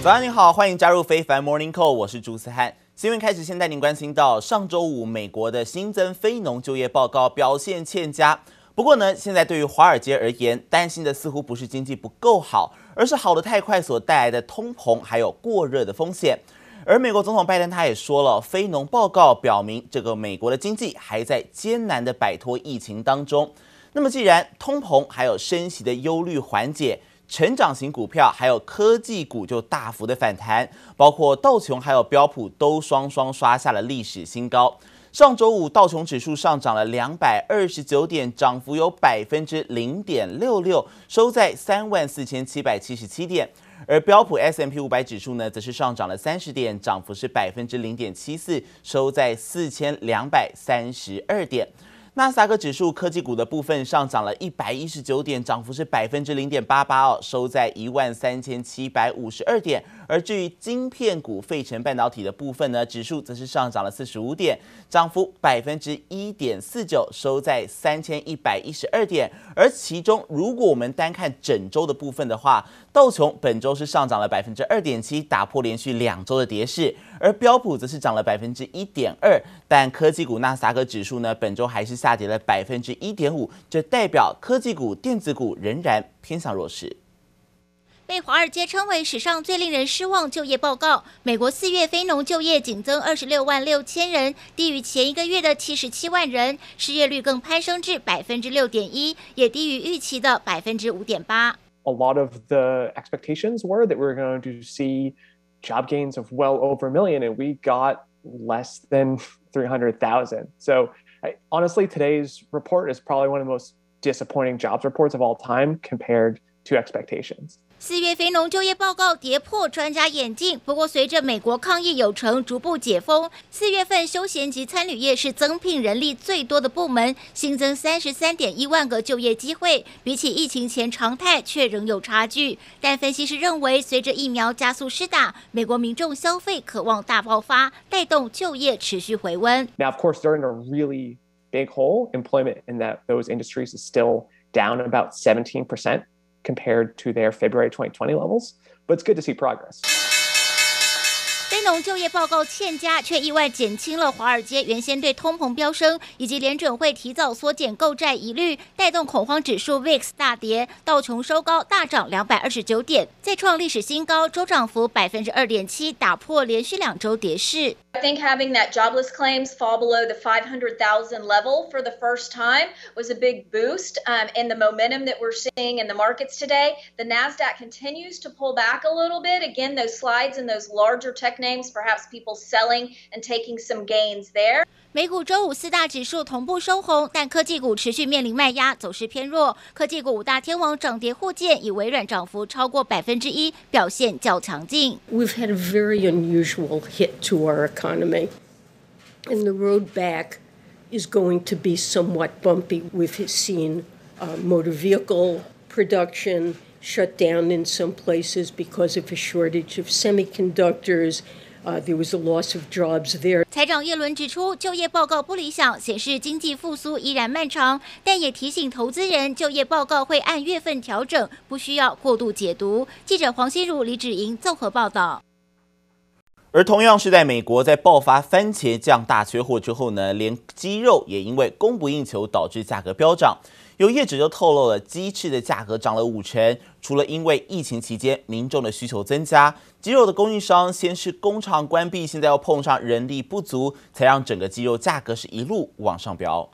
早上你好，欢迎加入非凡 Morning Call，我是朱思翰。新闻开始，先带您关心到上周五美国的新增非农就业报告表现欠佳。不过呢，现在对于华尔街而言，担心的似乎不是经济不够好，而是好的太快所带来的通膨还有过热的风险。而美国总统拜登他也说了，非农报告表明这个美国的经济还在艰难的摆脱疫情当中。那么既然通膨还有升息的忧虑缓解，成长型股票还有科技股就大幅的反弹，包括道琼还有标普都双双刷下了历史新高。上周五道琼指数上涨了两百二十九点，涨幅有百分之零点六六，收在三万四千七百七十七点。而标普 S M P 五百指数呢，则是上涨了三十点，涨幅是百分之零点七四，收在四千两百三十二点。纳斯达克指数科技股的部分上涨了一百一十九点，涨幅是百分之零点八八哦，收在一万三千七百五十二点。而至于晶片股、费城半导体的部分呢，指数则是上涨了四十五点，涨幅百分之一点四九，收在三千一百一十二点。而其中，如果我们单看整周的部分的话，道琼本周是上涨了百分之二点七，打破连续两周的跌势；而标普则是涨了百分之一点二，但科技股纳斯达克指数呢，本周还是下跌了百分之一点五，这代表科技股、电子股仍然偏向弱势。被华尔街称为史上最令人失望就业报告，美国四月非农就业仅增二十六万六千人，低于前一个月的七十七万人，失业率更攀升至百分之六点一，也低于预期的百分之五点八。A lot of the expectations were that we were going to see job gains of well over a million, and we got less than three hundred thousand. So, I, honestly, today's report is probably one of the most disappointing jobs reports of all time compared to expectations. 四月非农就业报告跌破专家眼镜，不过随着美国抗疫有成，逐步解封，四月份休闲及餐旅业是增聘人力最多的部门，新增三十三点一万个就业机会，比起疫情前常态却仍有差距。但分析师认为，随着疫苗加速施打，美国民众消费渴望大爆发，带动就业持续回温。Now, of course, they're in a really big hole. Employment in that those industries is still down about seventeen percent. Compared to their February 2020 levels, but it's good to see progress. 非农就业报告欠佳，却意外减轻了华尔街原先对通膨飙升以及联准会提早缩减购债疑虑，带动恐慌指数 VIX 大跌，道琼收高大涨两百二十九点，再创历史新高，周涨幅百分之二点七，打破连续两周跌势。I think having that jobless claims fall below the 500,000 level for the first time was a big boost um, in the momentum that we're seeing in the markets today. The NASDAQ continues to pull back a little bit. Again, those slides and those larger tech names, perhaps people selling and taking some gains there. 美股周五四大指数同步收红，但科技股持续面临卖压，走势偏弱。科技股五大天王涨跌互见，以微软涨幅超过百分之一，表现较强劲。We've had a very unusual hit to our economy, and the road back is going to be somewhat bumpy. We've seen uh, motor vehicle production Shut down in some places because of a shortage of semiconductors. Uh, there was a loss of jobs there. 财长耶伦指出，就业报告不理想，显示经济复苏依然漫长，但也提醒投资人，就业报告会按月份调整，不需要过度解读。记者黄心如、李芷莹综合报道。而同样是在美国，在爆发番茄酱大缺货之后呢，连鸡肉也因为供不应求，导致价格飙涨。有业者就透露了，鸡翅的价格涨了五成。除了因为疫情期间民众的需求增加，鸡肉的供应商先是工厂关闭，现在又碰上人力不足，才让整个鸡肉价格是一路往上飙。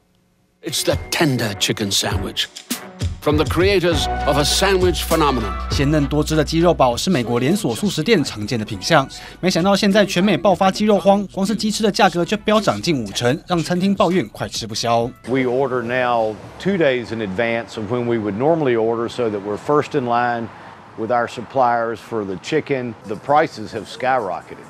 It's the tender chicken sandwich. From the creators of a sandwich phenomenon，鲜嫩多汁的鸡肉堡是美国连锁速食店常见的品项。没想到现在全美爆发鸡肉荒，光是鸡翅的价格就飙涨近五成，让餐厅抱怨快吃不消。We order now two days in advance of when we would normally order, so that we're first in line with our suppliers for the chicken. The prices have skyrocketed.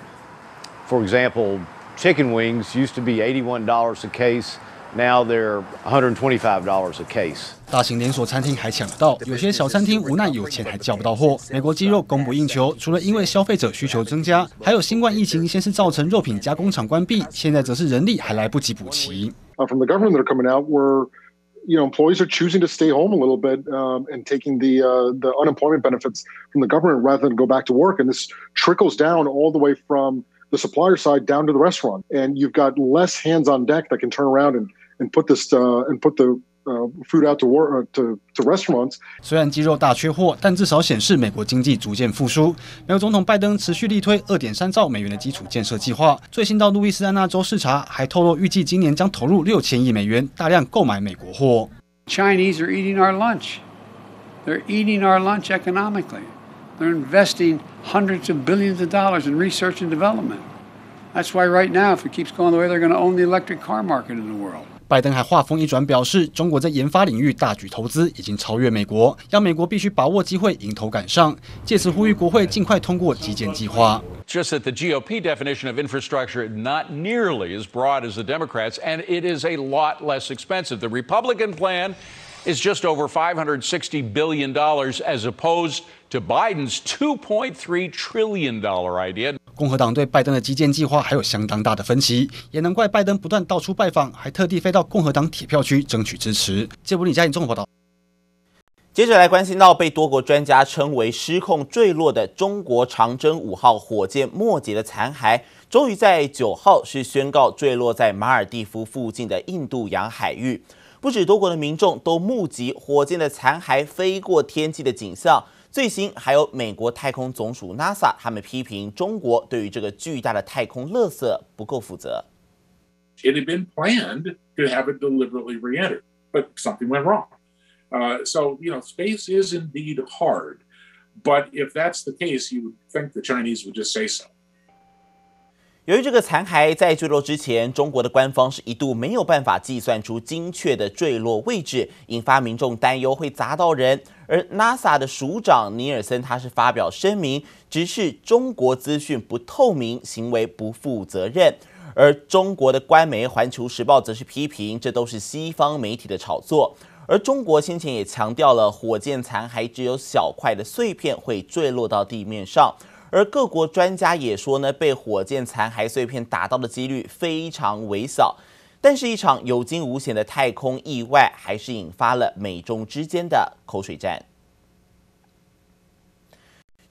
For example, chicken wings used to be eighty-one dollars a case. Now they're $125 a case。大型连锁餐厅还抢得到，有些小餐厅无奈有钱还叫不到货。美国鸡肉供不应求，除了因为消费者需求增加，还有新冠疫情先是造成肉品加工厂关闭，现在则是人力还来不及补齐。From the government that are coming out, we're you know, employees are choosing to stay home a little bit um, and taking the uh, the unemployment benefits from the government rather than go back to work. And this trickles down all the way from the supplier side down to the restaurant. And you've got less hands on deck that can turn around and and put this uh, and put the uh, food out to work to to restaurants。虽然鸡肉大缺货，但至少显示美国经济逐渐复苏。美国总统拜登持续力推二点三兆美元的基础建设计划。最新到路易斯安那州视察，还透露预计今年将投入六千亿美元，大量购买美国货。Chinese are eating our lunch. They're eating our lunch economically. They're investing hundreds of billions of dollars in research and development. That's why right now, if it keeps going the way, they're going to own the electric car market in the world. 拜登还话锋一转，表示中国在研发领域大举投资，已经超越美国，要美国必须把握机会，迎头赶上。借此呼吁国会尽快通过基建计划。Just that the GOP definition of infrastructure not nearly as broad as the Democrats, and it is a lot less expensive. The Republican plan Is just over 560 billion dollars, as opposed to Biden's 2.3 trillion dollar idea. 共和党对拜登的基建计划还有相当大的分歧，也难怪拜登不断到处拜访，还特地飞到共和党铁票区争取支持。杰布李嘉颖综合报道。接着来关心到被多国专家称为失控坠落的中国长征五号火箭末节的残骸，终于在九号是宣告坠落在马尔蒂夫附近的印度洋海域。不止多国的民众都目击火箭的残骸飞过天际的景象。最新还有美国太空总署 NASA，他们批评中国对于这个巨大的太空垃圾不够负责。It had been planned to have it deliberately re-entered, but something went wrong. Uh, so, you know, space is indeed hard. But if that's the case, you would think the Chinese would just say so. 由于这个残骸在坠落之前，中国的官方是一度没有办法计算出精确的坠落位置，引发民众担忧会砸到人。而 NASA 的署长尼尔森他是发表声明，指示中国资讯不透明，行为不负责任。而中国的官媒《环球时报》则是批评，这都是西方媒体的炒作。而中国先前也强调了，火箭残骸只有小块的碎片会坠落到地面上。而各国专家也说呢，被火箭残骸碎片打到的几率非常微小。但是，一场有惊无险的太空意外，还是引发了美中之间的口水战。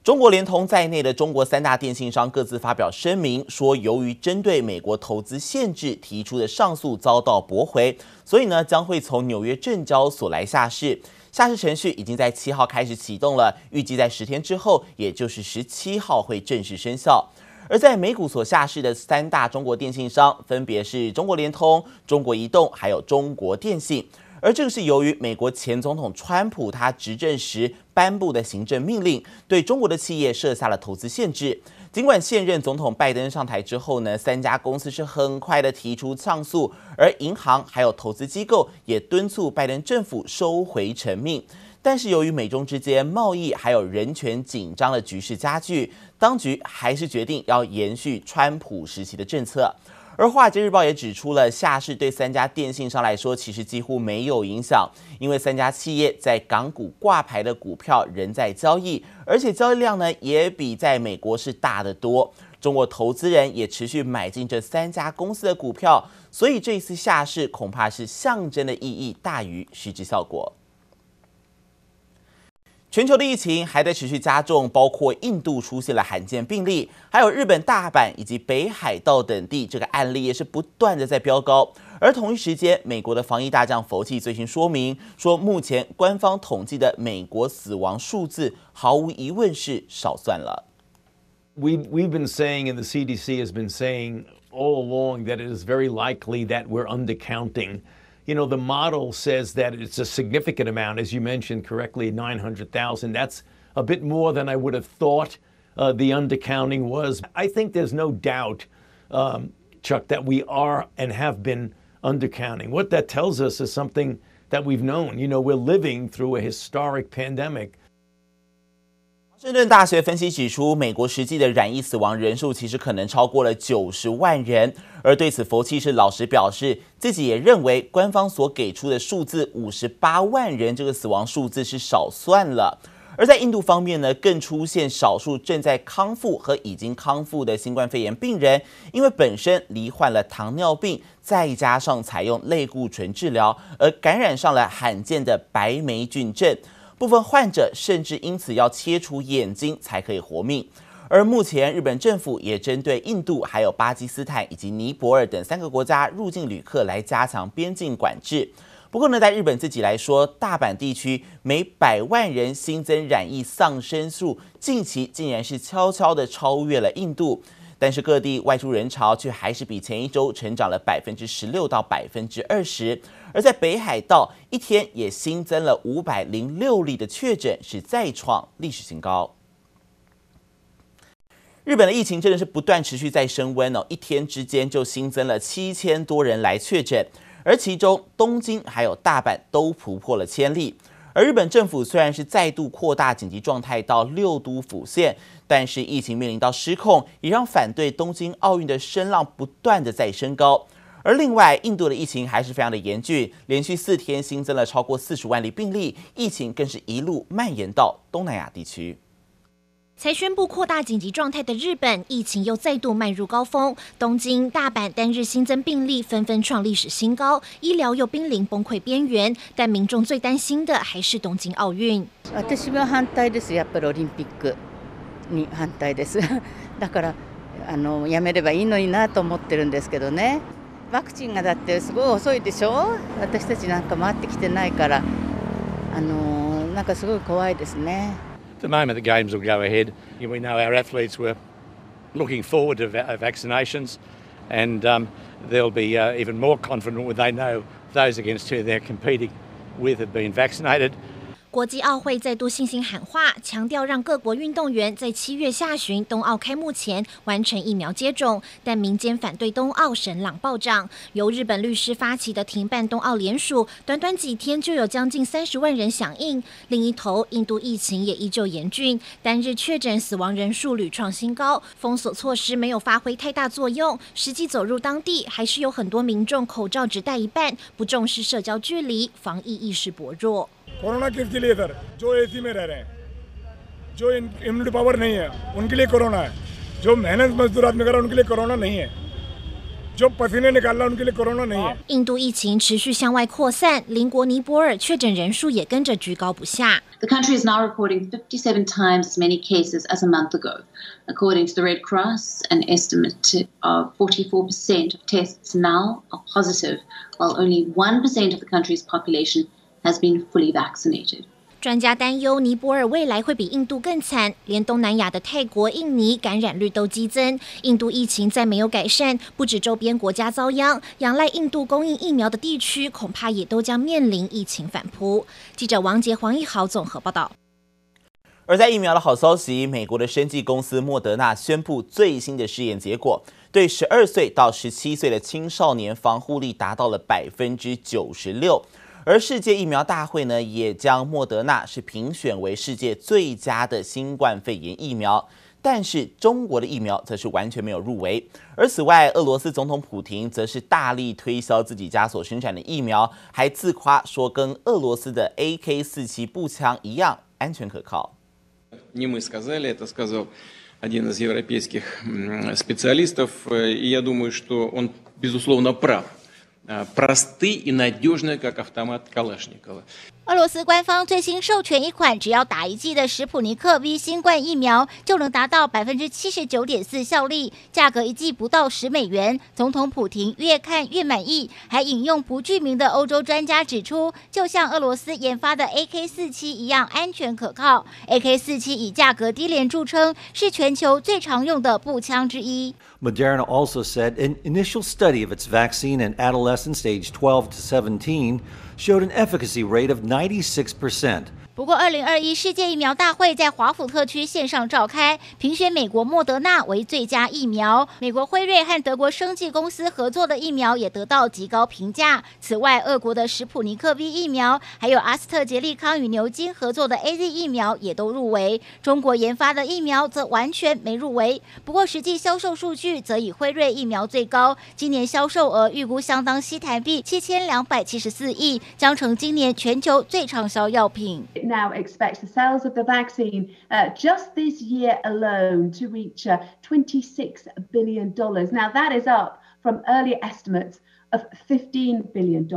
中国联通在内的中国三大电信商各自发表声明，说由于针对美国投资限制提出的上诉遭到驳回，所以呢将会从纽约证交所来下市。下市程序已经在七号开始启动了，预计在十天之后，也就是十七号会正式生效。而在美股所下市的三大中国电信商，分别是中国联通、中国移动，还有中国电信。而这个是由于美国前总统川普他执政时颁布的行政命令，对中国的企业设下了投资限制。尽管现任总统拜登上台之后呢，三家公司是很快的提出上诉，而银行还有投资机构也敦促拜登政府收回成命。但是由于美中之间贸易还有人权紧张的局势加剧，当局还是决定要延续川普时期的政策。而《华尔街日报》也指出了，下市对三家电信商来说其实几乎没有影响，因为三家企业在港股挂牌的股票仍在交易，而且交易量呢也比在美国是大得多。中国投资人也持续买进这三家公司的股票，所以这一次下市恐怕是象征的意义大于实质效果。全球的疫情还在持续加重，包括印度出现了罕见病例，还有日本大阪以及北海道等地，这个案例也是不断的在飙高。而同一时间，美国的防疫大将佛奇最新说明说，目前官方统计的美国死亡数字毫无疑问是少算了。We we've been saying, and the CDC has been saying all along that it is very likely that we're undercounting. You know, the model says that it's a significant amount, as you mentioned correctly, 900,000. That's a bit more than I would have thought uh, the undercounting was. I think there's no doubt, um, Chuck, that we are and have been undercounting. What that tells us is something that we've known. You know, we're living through a historic pandemic. 华盛顿大学分析指出，美国实际的染疫死亡人数其实可能超过了九十万人。而对此，佛奇是老实表示，自己也认为官方所给出的数字五十八万人这个死亡数字是少算了。而在印度方面呢，更出现少数正在康复和已经康复的新冠肺炎病人，因为本身罹患了糖尿病，再加上采用类固醇治疗，而感染上了罕见的白霉菌症。部分患者甚至因此要切除眼睛才可以活命。而目前日本政府也针对印度、还有巴基斯坦以及尼泊尔等三个国家入境旅客来加强边境管制。不过呢，在日本自己来说，大阪地区每百万人新增染疫丧生数，近期竟然是悄悄地超越了印度。但是各地外出人潮却还是比前一周成长了百分之十六到百分之二十。而在北海道，一天也新增了五百零六例的确诊，是再创历史新高。日本的疫情真的是不断持续在升温哦，一天之间就新增了七千多人来确诊。而其中，东京还有大阪都突破了千例。而日本政府虽然是再度扩大紧急状态到六都府县，但是疫情面临到失控，也让反对东京奥运的声浪不断的在升高。而另外，印度的疫情还是非常的严峻，连续四天新增了超过四十万例病例，疫情更是一路蔓延到东南亚地区。才宣布扩大紧急状态的日本，疫情又再度迈入高峰。东京、大阪单日新增病例纷纷创历史新高，医疗又濒临崩溃边缘。但民众最担心的还是东京奥运。私は反対です。やっぱりオリンピック に反対です。だからあのやめればいいのになと思ってるんですけどね。ワクチンがだってすごい遅いでしょ。私たちなんか回ってきてないから、あのなんかすごい怖いですね。At the moment, the games will go ahead. We know our athletes were looking forward to vaccinations, and um, they'll be uh, even more confident when they know those against who they're competing with have been vaccinated. 国际奥会再度信心喊话，强调让各国运动员在七月下旬冬奥开幕前完成疫苗接种。但民间反对冬奥声浪暴涨，由日本律师发起的停办冬奥联署，短短几天就有将近三十万人响应。另一头，印度疫情也依旧严峻，单日确诊死亡人数屡创新高，封锁措施没有发挥太大作用。实际走入当地，还是有很多民众口罩只戴一半，不重视社交距离，防疫意识薄弱。कोरोना किसके लिए सर जो एसी में रह रहे हैं जो immunity power नहीं है उनके लिए कोरोना है जो मेहनत मजदूर आदमी कर रहा है उनके लिए कोरोना नहीं है जो पसीने निकाल रहा है उनके लिए कोरोना नहीं है 印度疫情持续向外扩散，邻国尼泊尔确诊人数也跟着居高不下。The country is now recording 57 times as many cases as a month ago. According to the Red Cross, an estimate of 44% of tests now are positive, while only 1% of the country's population has been fully vaccinated. 专家担忧尼泊尔未来会比印度更惨，连东南亚的泰国、印尼感染率都激增。印度疫情再没有改善，不止周边国家遭殃，仰赖印度供应疫苗的地区恐怕也都将面临疫情反扑。记者王杰、黄一豪综合报道。而在疫苗的好消息，美国的生技公司莫德纳宣布最新的试验结果，对十二岁到十七岁的青少年防护力达到了百分之九十六。而世界疫苗大会呢，也将莫德纳是评选为世界最佳的新冠肺炎疫苗，但是中国的疫苗则是完全没有入围。而此外，俄罗斯总统普丁则是大力推销自己家所生产的疫苗，还自夸说跟俄罗斯的 AK 四七步枪一样安全可靠。Не мы сказали, это сказал один из европейских специалистов, и я думаю, что он безусловно прав. Просты и надежны, как автомат Калашникова. 俄罗斯官方最新授权一款只要打一剂的史普尼克 V 新冠疫苗，就能达到百分之七十九点四效力，价格一剂不到十美元。总统普廷越看越满意，还引用不具名的欧洲专家指出，就像俄罗斯研发的 AK 四七一样安全可靠。AK 四七以价格低廉着称，是全球最常用的步枪之一。 Moderna also said an initial study of its vaccine in adolescents aged 12 to 17 showed an efficacy rate of 96%. 不过，二零二一世界疫苗大会在华府特区线上召开，评选美国莫德纳为最佳疫苗。美国辉瑞和德国生技公司合作的疫苗也得到极高评价。此外，俄国的史普尼克 V 疫苗，还有阿斯特捷利康与牛津合作的 AZ 疫苗也都入围。中国研发的疫苗则完全没入围。不过，实际销售数据则以辉瑞疫苗最高，今年销售额预估相当新台币七千两百七十四亿，将成今年全球最畅销药品。It now expects the sales of the vaccine uh, just this year alone to reach uh, $26 billion. Now, that is up from earlier estimates of $15 billion.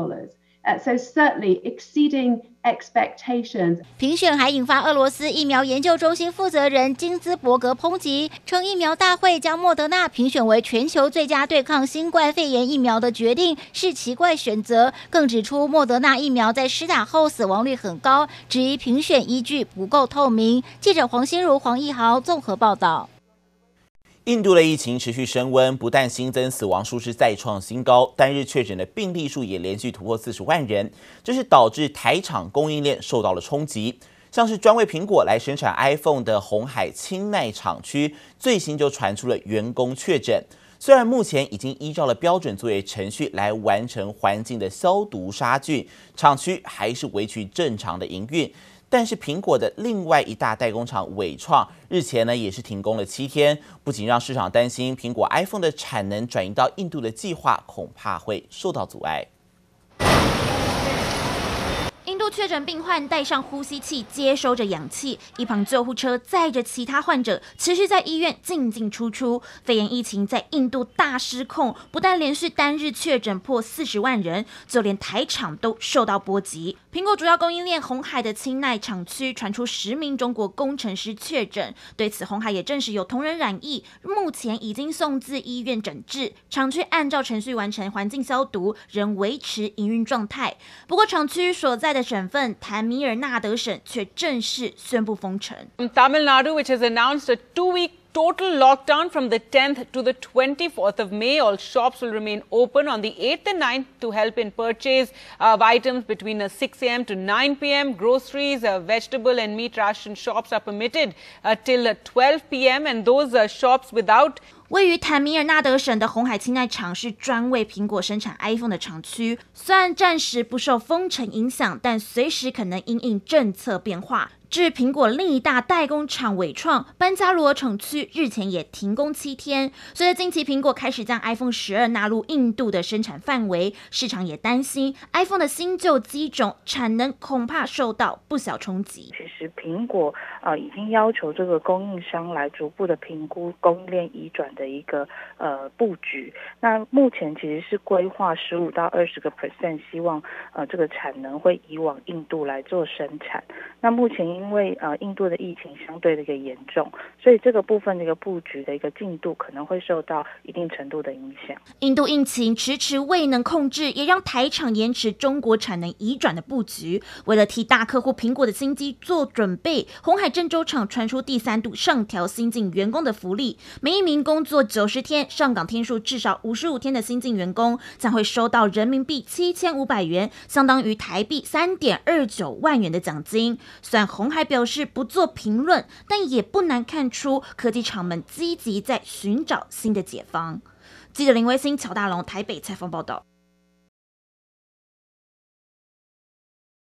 So certainly exceeding expectations. 评选还引发俄罗斯疫苗研究中心负责人金兹伯格抨击，称疫苗大会将莫德纳评选为全球最佳对抗新冠肺炎疫苗的决定是奇怪选择。更指出莫德纳疫苗在施打后死亡率很高，质疑评选依据不够透明。记者黄心如、黄义豪综合报道。印度的疫情持续升温，不但新增死亡数是再创新高，单日确诊的病例数也连续突破四十万人，这是导致台厂供应链受到了冲击。像是专为苹果来生产 iPhone 的鸿海钦奈厂区，最新就传出了员工确诊。虽然目前已经依照了标准作业程序来完成环境的消毒杀菌，厂区还是维持正常的营运。但是苹果的另外一大代工厂伟创日前呢也是停工了七天，不仅让市场担心苹果 iPhone 的产能转移到印度的计划恐怕会受到阻碍。确诊病患带上呼吸器，接收着氧气，一旁救护车载着其他患者，持续在医院进进出出。肺炎疫情在印度大失控，不但连续单日确诊破四十万人，就连台厂都受到波及。苹果主要供应链红海的青奈厂区传出十名中国工程师确诊，对此红海也证实有同仁染疫，目前已经送至医院诊治。厂区按照程序完成环境消毒，仍维持营运状态。不过厂区所在的省省份坦米尔纳德省却正式宣布封城。Tamil Nadu, which has announced a two-week total lockdown from the 10th to the 24th of May. All shops will remain open on the 8th and 9th to help in purchase of items between 6 a.m. to 9 p.m. Groceries, uh, vegetable and meat ration shops are permitted uh, till 12 p.m. and those uh, shops without 位于坦米尔纳德省的鸿海钦奈厂是专为苹果生产 iPhone 的厂区，虽然暂时不受封城影响，但随时可能因应政策变化。 至苹果另一大代工厂伟创班加罗尔厂区日前也停工七天。随着近期苹果开始将 iPhone 十二纳入印度的生产范围，市场也担心 iPhone 的新旧机种产能恐怕受到不小冲击。其实苹果、呃、已经要求这个供应商来逐步的评估供应链移转的一个呃布局。那目前其实是规划十五到二十个 percent，希望呃这个产能会移往印度来做生产。那目前。因为呃印度的疫情相对的一个严重，所以这个部分的一个布局的一个进度可能会受到一定程度的影响。印度疫情迟迟未能控制，也让台厂延迟中国产能移转的布局。为了替大客户苹果的新机做准备，红海郑州厂传出第三度上调新进员工的福利，每一名工作九十天、上岗天数至少五十五天的新进员工将会收到人民币七千五百元，相当于台币三点二九万元的奖金。算鸿。鸿海表示不做评论，但也不难看出科技厂们积极在寻找新的解方。记者林威星、乔大龙台北采访报道。